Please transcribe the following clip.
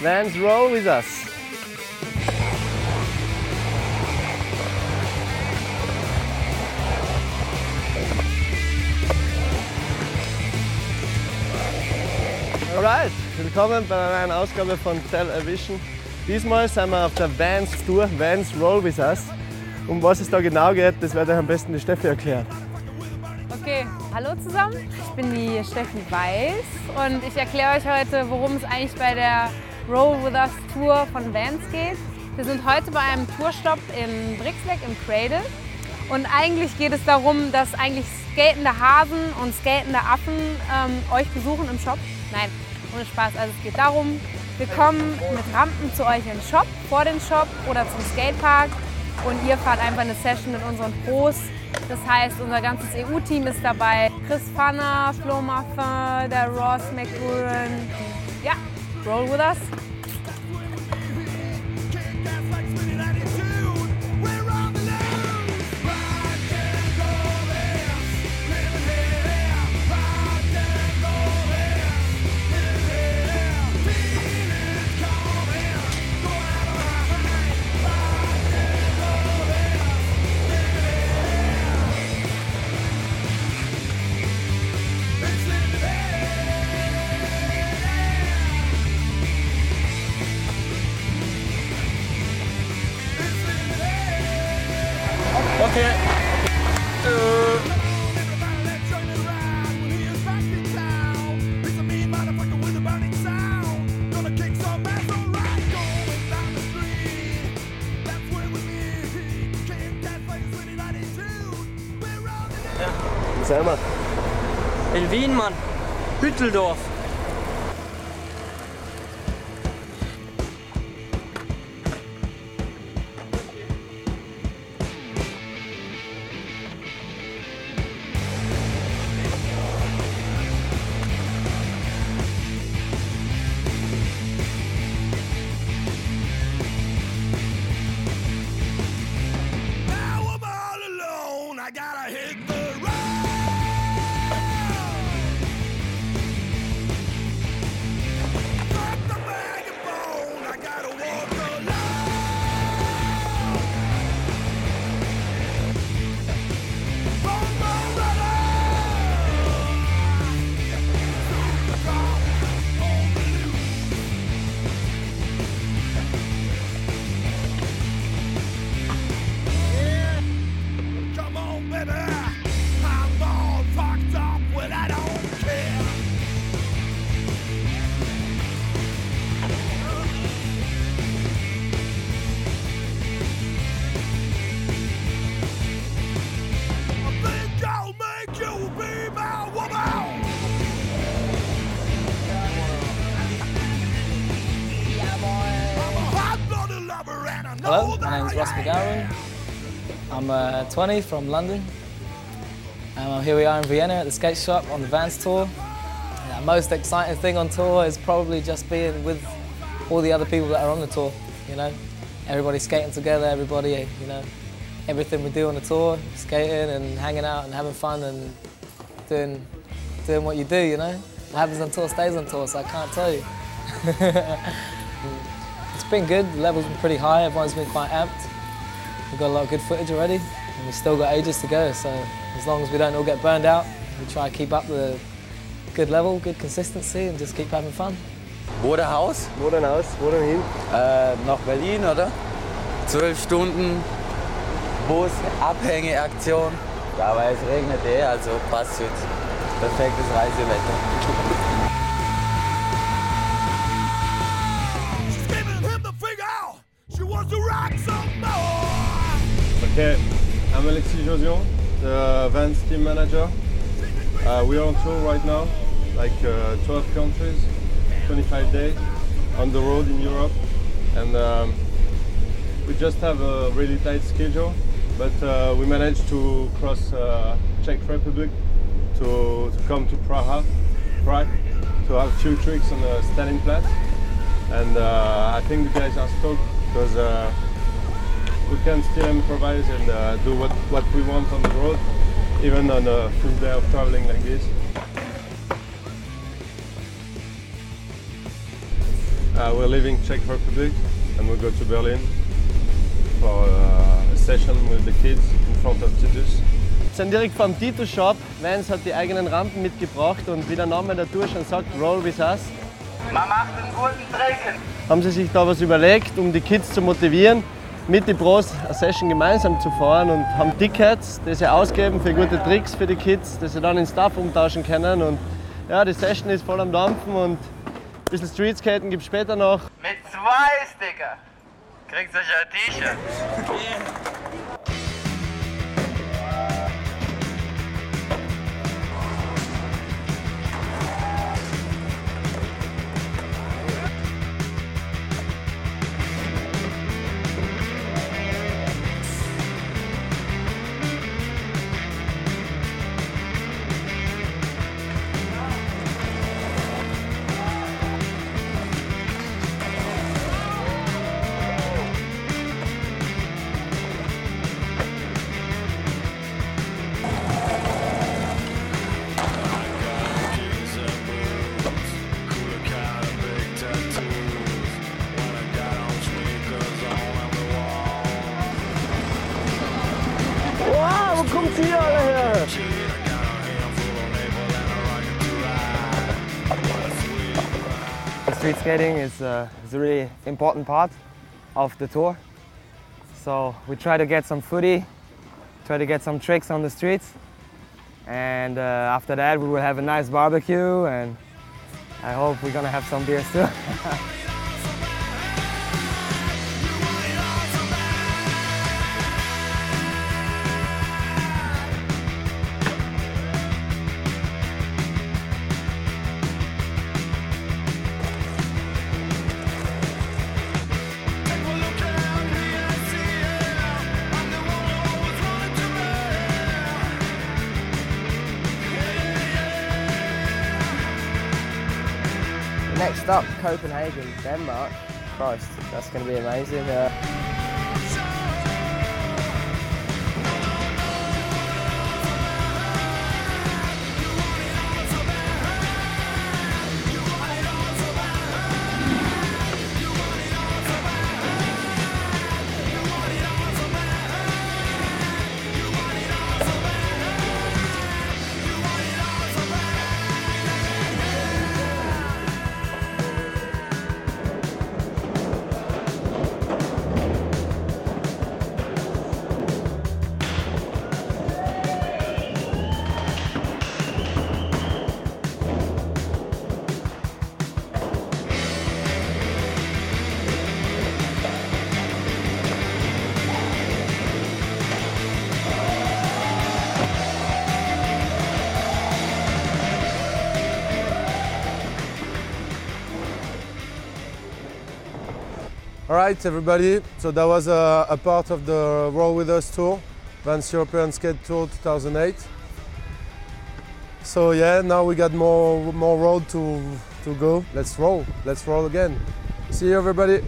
Vans roll with us. Alright, willkommen bei einer neuen Ausgabe von Television. Diesmal sind wir auf der Vans Tour, Vans Roll with Us. Um was es da genau geht, das wird euch am besten die Steffi erklären. Okay, hallo zusammen. Ich bin die Steffi Weiß und ich erkläre euch heute, worum es eigentlich bei der Roll with Us Tour von Vans geht. Wir sind heute bei einem Tourstopp in Brixbeck im Cradle und eigentlich geht es darum, dass eigentlich skatende Hasen und skatende Affen ähm, euch besuchen im Shop. Nein, ohne Spaß. Also es geht darum, wir kommen mit Rampen zu euch im Shop, vor den Shop oder zum Skatepark und ihr fahrt einfach eine Session mit unseren Pros. Das heißt, unser ganzes EU-Team ist dabei. Chris Fanner, Flo Maffin, der Ross McGurran. Ja, roll with us. Sind wir? In Wien, Mann. Hütteldorf. Ross. McGowan. I'm uh, 20 from London. Um, here we are in Vienna at the skate shop on the Vans tour. The most exciting thing on tour is probably just being with all the other people that are on the tour. You know, everybody skating together, everybody, you know, everything we do on the tour, skating and hanging out and having fun and doing doing what you do. You know, what happens on tour stays on tour, so I can't tell you. Been good. The level's been pretty high. Everyone's been quite amped. We've got a lot of good footage already, and we've still got ages to go. So as long as we don't all get burned out, we try to keep up the good level, good consistency, and just keep having fun. Wo der Haus? Wo denn aus? Wo denn hin? Äh, nach Berlin, oder? Zwölf Stunden Bus, Abhängeaktion. Ja, aber es regnet eh, also passt jetzt. Perfektes Reisewetter. Okay, I'm Alexis Josion, the Vans team manager. Uh, we are on tour right now, like uh, 12 countries, 25 days on the road in Europe, and um, we just have a really tight schedule. But uh, we managed to cross uh, Czech Republic to, to come to Praha, Prague, to have a few tricks on the Stalinplatz, and uh, I think the guys are stoked because. We can still improvise and uh, do what, what we want on the road, even on a full day of traveling like this. Uh, we're leaving Czech Republic and we'll go to Berlin for uh, a session with the kids in front of Titus. Wir sind direkt vom Titus Shop. Vans hat die eigenen Rampen mitgebracht und wie der Name der Tour schon sagt, Roll with us. Man macht einen guten Trinken. Haben sie sich da was überlegt, um die Kids zu motivieren, mit den Pros eine Session gemeinsam zu fahren und haben Tickets, die sie ausgeben für gute Tricks für die Kids, die sie dann in Stuff umtauschen können. Und ja, die Session ist voll am Dampfen und ein bisschen Streetskaten gibt es später noch. Mit zwei Sticker kriegst du schon ein T-Shirt. Wow, wo kommt ihr alle her? Street skating is, uh, is a really important part of the tour. So we try to get some footy, try to get some tricks on the streets. And uh, after that, we will have a nice barbecue and I hope we're gonna have some beers too. Next up, Copenhagen, Denmark. Christ, that's gonna be amazing. Uh, All right, everybody. So that was a, a part of the Roll With Us tour, Vans European Skate Tour 2008. So yeah, now we got more more road to to go. Let's roll. Let's roll again. See you, everybody.